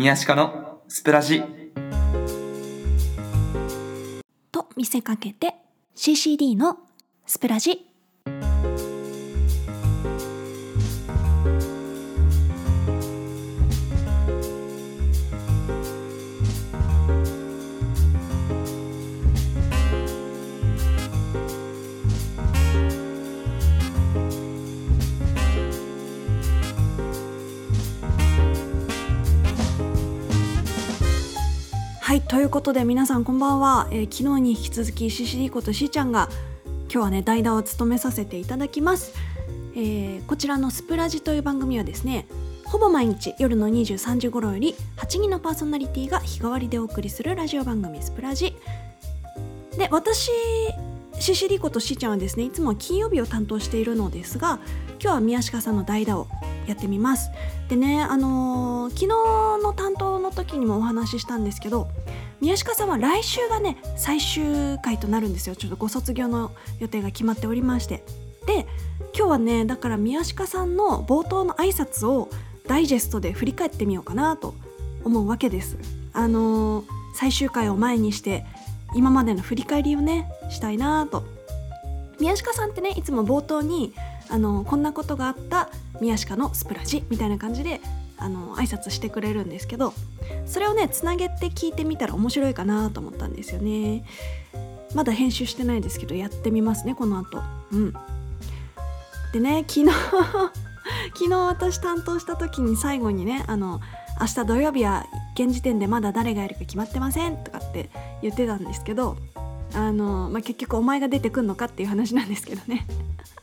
宮鹿のスプラジ。と見せかけて CCD のスプラジ。はいということで皆さんこんばんは、えー昨日に引き続き CCD ことしーちゃんが今日はね代打を務めさせていただきます、えーこちらのスプラジという番組はですねほぼ毎日夜の23時頃より8人のパーソナリティが日替わりでお送りするラジオ番組スプラジ。で私 CCD ことしーちゃんはですねいつも金曜日を担当しているのですが今日は宮鹿さんの代打をやってみます。でねあのー昨日の担当の時にもお話ししたんですけど宮鹿さんは来週がね最終回となるんですよ。ちょっとご卒業の予定が決まっておりまして。で今日はねだから宮鹿さんの冒頭の挨拶をダイジェストで振り返ってみようかなと思うわけです。あのー最終回を前にして今までの振り返りをねしたいなと。宮鹿さんってねいつも冒頭にあのこんなことがあった宮鹿のスプラジみたいな感じであの挨拶してくれるんですけどそれをねつなげて聞いてみたら面白いかなと思ったんですよね。まだ編集してないですけどやってみますねこの後。うん。でね昨日 昨日私担当した時に最後にねあの明日土曜日は現時点でまだ誰がやるか決まってませんとかって言ってたんですけどあの、まあ、結局お前が出てくんのかっていう話なんですけどね。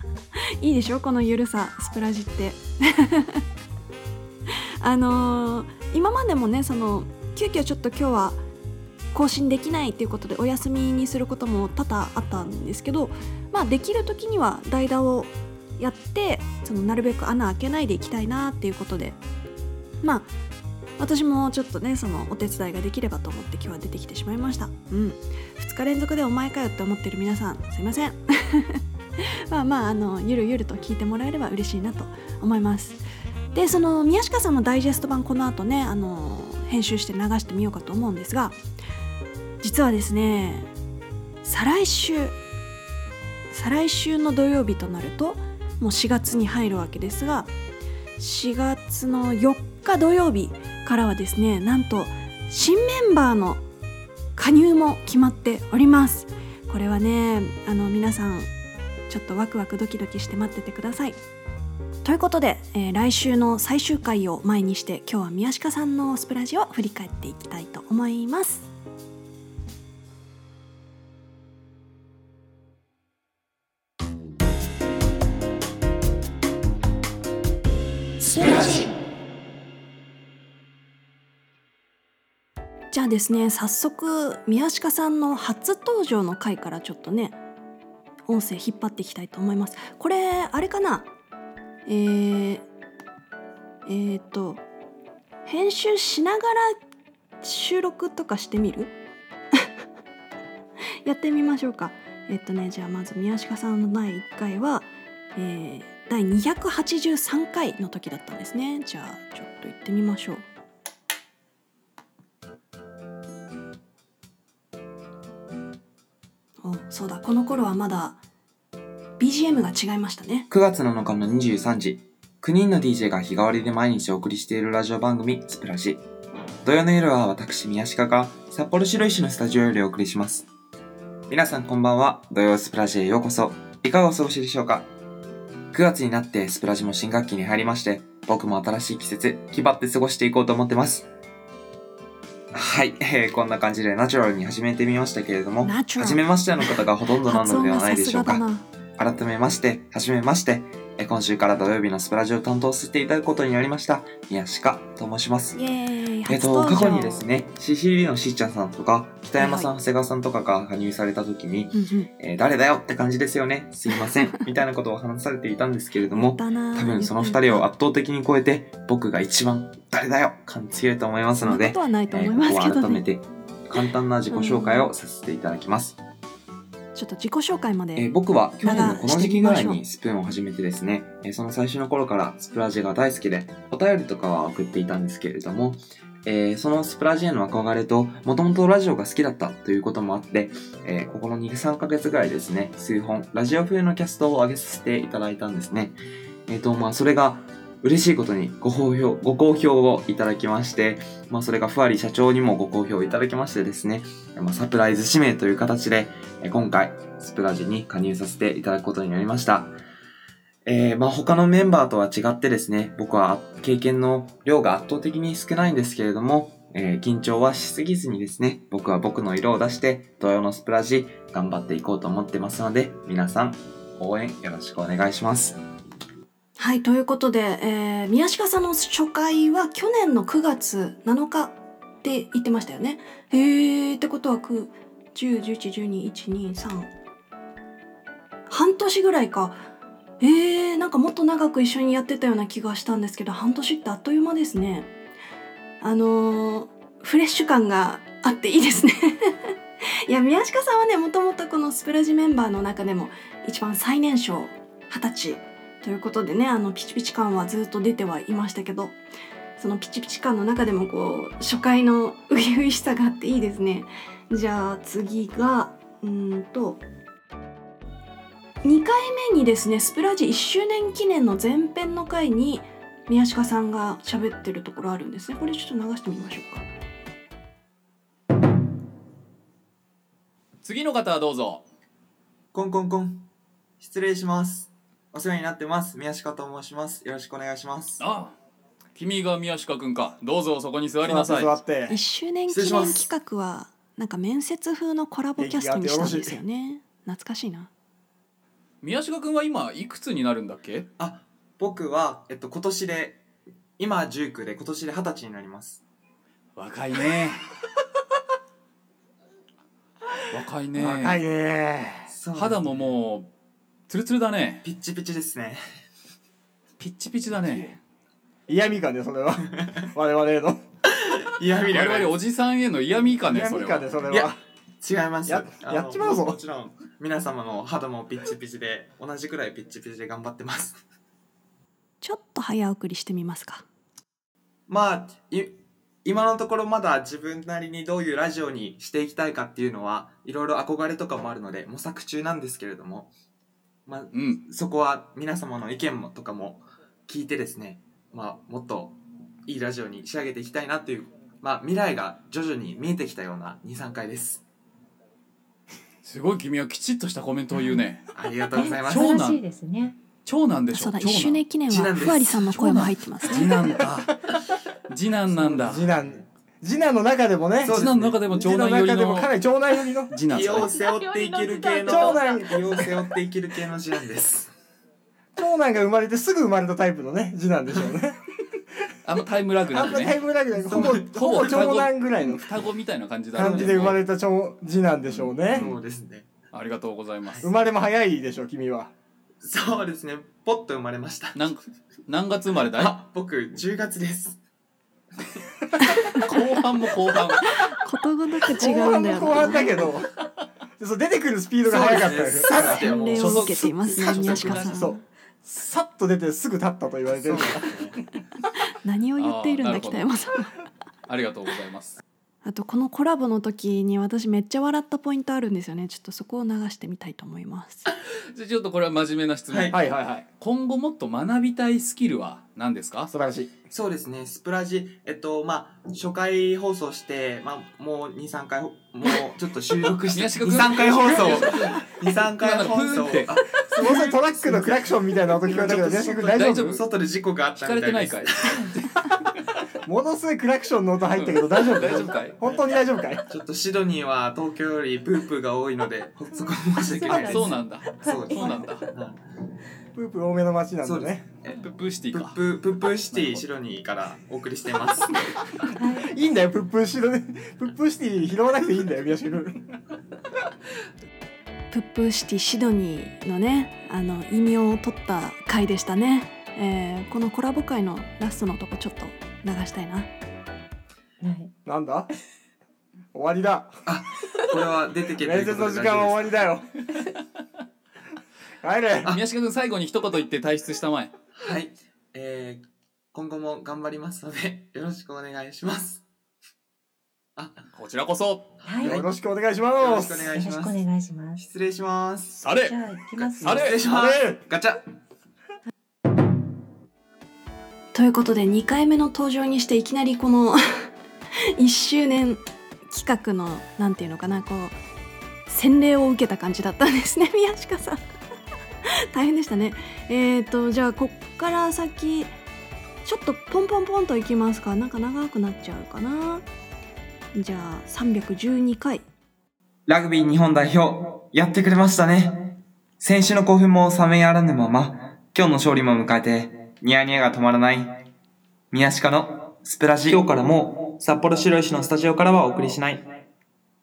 いいでしょ？このゆるさスプラジって。あのー今までもねその急遽ちょっと今日は更新できないっていうことでお休みにすることも多々あったんですけどまあできる時には代打をやってそのなるべく穴開けないでいきたいなっていうことでまあ私もちょっとねそのお手伝いができればと思って今日は出てきてしまいました。うん。2日連続でお前かよって思ってる皆さんすいません。まあまああのゆるゆると聞いてもらえれば嬉しいなと思います。でその宮下さんのダイジェスト版この後ねあの編集して流してみようかと思うんですが実はですね再来週再来週の土曜日となるともう4月に入るわけですが4月の4日土曜日からはですねなんと新メンバーの加入も決まっております。これはねあの皆さんちょっとワクワクドキドキして待っててください。ということで、えー来週の最終回を前にして今日は宮鹿さんのスプラジを振り返っていきたいと思います。ですね早速宮鹿さんの初登場の回からちょっとね音声引っ張っていきたいと思います。これあれかな？えー、えー、と編集しながら収録とかしてみる？やってみましょうか。えっとねじゃあまず宮鹿さんの第1回は、えー第283回の時だったんですね。じゃあちょっと行ってみましょう。そうだこの頃はまだ BGM が違いましたね。9月7日の23時9人の DJ が日替わりで毎日お送りしているラジオ番組スプラジ土曜の夜は私宮鹿が札幌白石のスタジオよりお送りします。皆さんこんばんは土曜スプラジへようこそ。いかがお過ごしでしょうか？9月になってスプラジも新学期に入りまして僕も新しい季節気張って過ごしていこうと思ってます。はい、えーこんな感じでナチュラルに始めてみましたけれども初めましての方がほとんどなのではないですしょうか。改めまして、はじめまして、え今週から土曜日のスプラジオを担当させていただくことになりました、宮鹿と申します。えっと、過去にですね、CCD のしーちゃんさんとか、北山さん、長谷川さんとかが加入された時に、うんうん。えー誰だよって感じですよね、すいません、みたいなことを話されていたんですけれども、多分その二人を圧倒的に超えて、僕が一番誰だよ感強いと思いますのでこえここは改めて簡単な自己紹介をさせていただきます。ちょっと自己紹介まで、えー僕は去年のこの時期ぐらいにスプーンを始めてですね、えーその最初の頃からスプラジが大好きで、お便りとかは送っていたんですけれども、えーそのスプラジへの憧れと、もともとラジオが好きだったということもあって、えーここの2、3ヶ月ぐらいですね、数本、ラジオ風のキャストを上げさせていただいたんですね。えっ、と、まあ、それが、嬉しいことにご好評、ご好評をいただきまして、まあ、それがふわり社長にもご好評いただきましてですね、まあ、サプライズ指名という形で、今回、スプラジに加入させていただくことになりました。えー、まあ他のメンバーとは違ってですね、僕は経験の量が圧倒的に少ないんですけれども、えー緊張はしすぎずにですね、僕は僕の色を出して、同様のスプラジ頑張っていこうと思ってますので、皆さん応援よろしくお願いします。はいということで、えー宮鹿さんの初回は去年の9月7日って言ってましたよね。へーってことは9 10 11 12 1 2 3半年ぐらいか。えー、なんかもっと長く一緒にやってたような気がしたんですけど半年ってあっという間ですね。あのーフレッシュ感があっていいですね。いや宮鹿さんはねもともとこのスプラジメンバーの中でも一番最年少二十歳ということでねあのピチピチ感はずっと出てはいましたけどそのピチピチ感の中でもこう初回の初々しさがあっていいですねじゃあ次がうーんと2回目にですねスプラジ1周年記念の前編の回に宮鹿さんが喋ってるところあるんですねこれちょっと流してみましょうか次の方はどうぞコンコンコン。失礼します。お世話になってます。宮下と申します。よろしくお願いします。あ君が宮下くんかどうぞそこに座りなさい座って1周年記念企画はなんか面接風のコラボキャストにしたんですよね懐かしいな宮下くんは今いくつになるんだっけ？あ、僕は、えっと、今年で、今19で今年で20歳になります。若いね。若いね。若いね。肌ももうツルツルだね。ピッチピチですね。ピッチピチだね。嫌味かねそれは。我々への。いや、見我々おじさんへの嫌味かね嫌それは味かねそれい。やは違います。ややっちまうぞももちろん、皆様の肌もピッチピチで、同じくらいピッチピチで頑張ってます。ちょっと早送りしてみますかまあ、い今のところまだ自分なりにどういうラジオにしていきたいかっていうのは、いろいろ憧れとかもあるので、模索中なんですけれども、まあ、うんそこは皆様の意見もとかも聞いてですね、まあ、もっといいラジオに仕上げていきたいなっていう、まあ、未来が徐々に見えてきたような2、3回です。すごい君はきちっとしたコメントを言うね。ありがとうございます。長男。素晴らしいですね。長男でしょ？そうだ。1長男。周年記念はふわりさんの声も入ってます次ね男か次男なんだ。次男。次男の中でもね。そう次男の中でも長次男の男寄りの中でもかなり長男寄りの次男気を背負っていける系の、長男。気を背負っていける系の次男です。長男が生まれてすぐ生まれたタイプのね次男でしょうねあんまタイムラグなあんまタイムラグないほぼほほぼ長男ぐらいの双子みたいな感じだね。感じで生まれた長次男でしょうね。そうですね。ありがとうございます。生まれも早いでしょ君は。そうですね。ポッと生まれました。なん何月生まれだい？あ、僕、10月です。後半も後半。ことごとく違後うんだよ。半も後半なだけど。そう出てくるスピードが速かったです。ねさっきはもう。洗礼を受けていますね宮鹿さそう。んさっと出てすぐ立ったと言われてる何を言っているんだ北山さん。ありがとうございますあとこのコラボの時に私めっちゃ笑ったポイントあるんですよね。ちょっとそこを流してみたいと思います。じゃあちょっとこれは真面目な質問、はい。はいはいはい。今後もっと学びたいスキルは何ですか？素晴らしい。そうですね。スプラジ、えっと、まあ、初回放送して、まあ、もう2、3回、もうちょっと収録して、宮下2、君3回放送、2、3回放送。すごいトラックのクラクションみたいな音聞こえたけど、宮下君大丈夫？外で事故があっ聞たかれてないみたいですかいものすごいクラクションの音入ったけど大丈夫大丈夫かい？本当に大丈夫かい？ちょっとシドニーは東京よりプープーが多いので、そこは申し訳ないです。そうなんだそうですそうなんだはいプープー多めの街なんだね。えプップーシティかプップー、プップーシティシドニーからお送りしています。いいんだよ、プップーシロね。プップーシティ拾わなくていいんだよ、宮下君。プップーシティシドニーのねあの異名を取った回でしたね、えーこのコラボ回のラストのとこちょっと流したいなはい。なんだ？終わりだ。これは出てけとい面接うことでの時間は終わりだよ。帰れ。宮下君最後に一言言って退出したまえはい。えー、今後も頑張りますので、よろしくお願いします。こちらこそはい。よろしくお願いしまよろしすくお願いしますよろしくお願いします。失礼しますされじゃあ行きますあれ失礼しますあれガチャということで2回目の登場にしていきなりこの 1周年企画のなんていうのかなこう洗礼を受けた感じだったんですね。宮近さん。大変でしたね。えーとじゃあこっから先ちょっとポンポンポンといきますか。なんか長くなっちゃうかな。じゃあ312回。ラグビー日本代表、やってくれましたね。先週の興奮も冷めやらぬまま、今日の勝利も迎えて、ニヤニヤが止まらない。宮鹿のスプラジ。今日からも、札幌白石のスタジオからはお送りしない。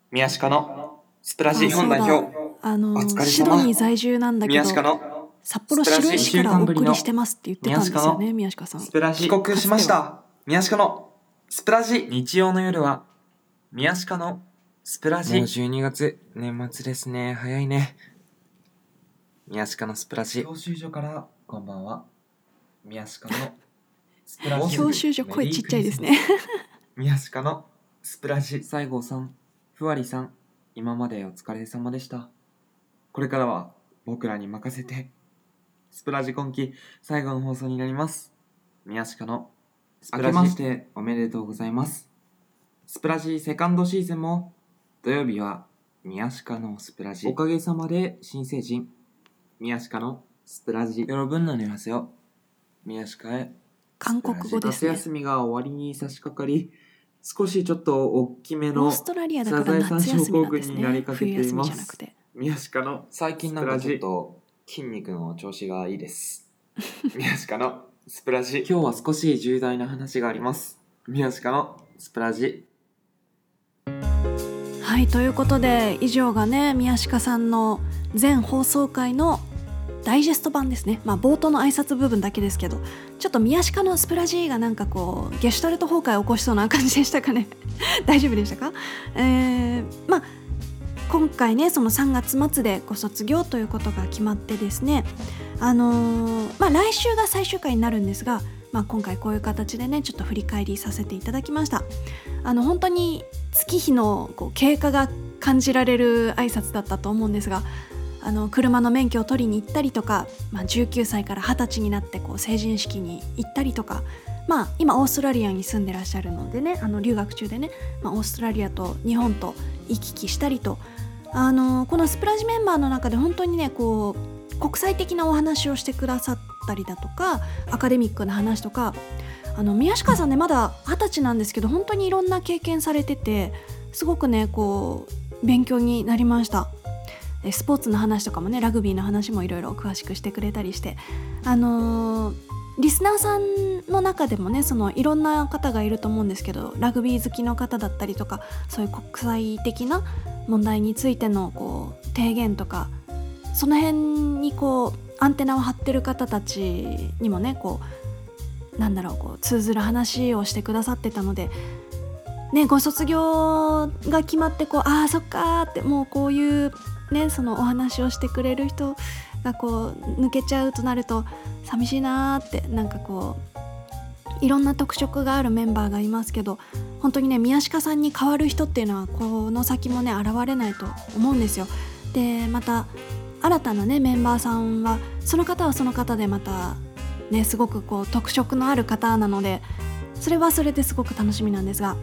宮鹿のスプラジあ日本代表。あのお疲れ様シドニー在住なんだけ宮ど鹿の札幌白石からお送りしてますって言ってたんですよね宮近さんスプラジ。帰国しました。宮鹿のスプラジ。日曜の夜は、宮鹿のスプラジ。もう12月、年末ですね。早いね。宮鹿のスプラジ。教習所から、こんばんは。宮下のスプラジ教習所声ちっちゃいですね。宮下のスプラジ西郷さんふわりさん今までお疲れ様でした。これからは僕らに任せてスプラジ今期最後の放送になります。宮下のスプラジ明けましておめでとうございます。スプラジセカンドシーズンも土曜日は宮下のスプラジおかげさまで新成人宮下のスプラジ喜んで안녕하세 宮鹿へ韓国語ですね夏休みが終わりに差し掛かり、少しちょっと大きめのオーストラリアだから夏休みなんですサザエさん症候群になりねかけています冬休みじゃなくて宮鹿の最近なんかちょっと筋肉の調子がいいです。宮鹿のスプラジ。今日は少し重大な話があります。宮鹿のスプラジ。はいということで以上がね宮鹿さんの全放送回のダイジェスト版ですね。まあ冒頭の挨拶部分だけですけどちょっと宮鹿のスプラジーがなんかこうゲシュタルト崩壊を起こしそうな感じでしたかね。大丈夫でしたか？えー、まあ今回ねその3月末でご卒業ということが決まってですねあのーまあ来週が最終回になるんですが、まあ、今回こういう形でねちょっと振り返りさせていただきました。あの本当に月日のこう経過が感じられる挨拶だったと思うんですがあの車の免許を取りに行ったりとか、まあ、19歳から20歳になってこう成人式に行ったりとか、まあ、今オーストラリアに住んでらっしゃるのでねあの留学中でね、まあ、オーストラリアと日本と行き来したりとあのこのスプラジメンバーの中で本当にねこう国際的なお話をしてくださったりだとかアカデミックな話とかあの宮下さんねまだ二十歳なんですけど本当にいろんな経験されててすごくねこう勉強になりました。スポーツの話とかもねラグビーの話もいろいろ詳しくしてくれたりして。あのーリスナーさんの中でもねそのいろんな方がいると思うんですけどラグビー好きの方だったりとかそういう国際的な問題についてのこう提言とかその辺にこうアンテナを張ってる方たちにもねこうなんだろうこう通ずる話をしてくださってたので、ね、ご卒業が決まってこうああそっかーってもうこういう、ね、そのお話をしてくれる人がこう抜けちゃうとなると寂しいなーってなんかこういろんな特色があるメンバーがいますけど本当にね宮鹿さんに代わる人っていうのはこの先もね現れないと思うんですよ。でまた新たなねメンバーさんはその方はその方でまたねすごくこう特色のある方なのでそれはそれですごく楽しみなんですが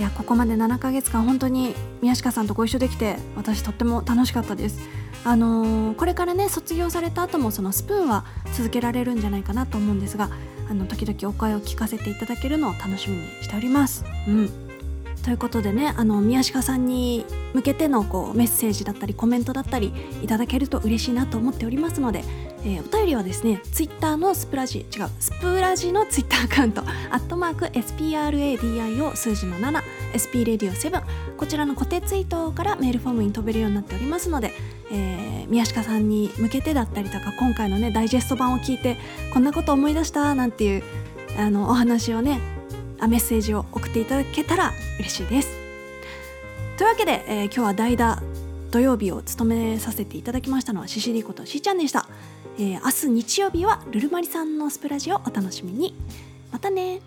いやここまで7ヶ月間本当に宮下さんとご一緒できて私とっても楽しかったです。あのーこれからね卒業された後もそのスプーンは続けられるんじゃないかなと思うんですがあの時々お声を聞かせていただけるのを楽しみにしております。うんということでねあの宮鹿さんに向けてのこうメッセージだったりコメントだったりいただけると嬉しいなと思っておりますので、えーお便りはですねツイッターのスプラジ違うスプラジのツイッターアカウント アットマーク SPRADIO 数字の 7SP レディオ7こちらの固定ツイートからメールフォームに飛べるようになっておりますので、えー宮鹿さんに向けてだったりとか今回のねダイジェスト版を聞いてこんなこと思い出したなんていうあのお話をねあメッセージを送っていただけたら嬉しいです。というわけで、えー今日は代打土曜日を務めさせていただきましたのはシシリことしーちゃんでした、えー明日日曜日はルルマリさんのスプラジをお楽しみに。またね。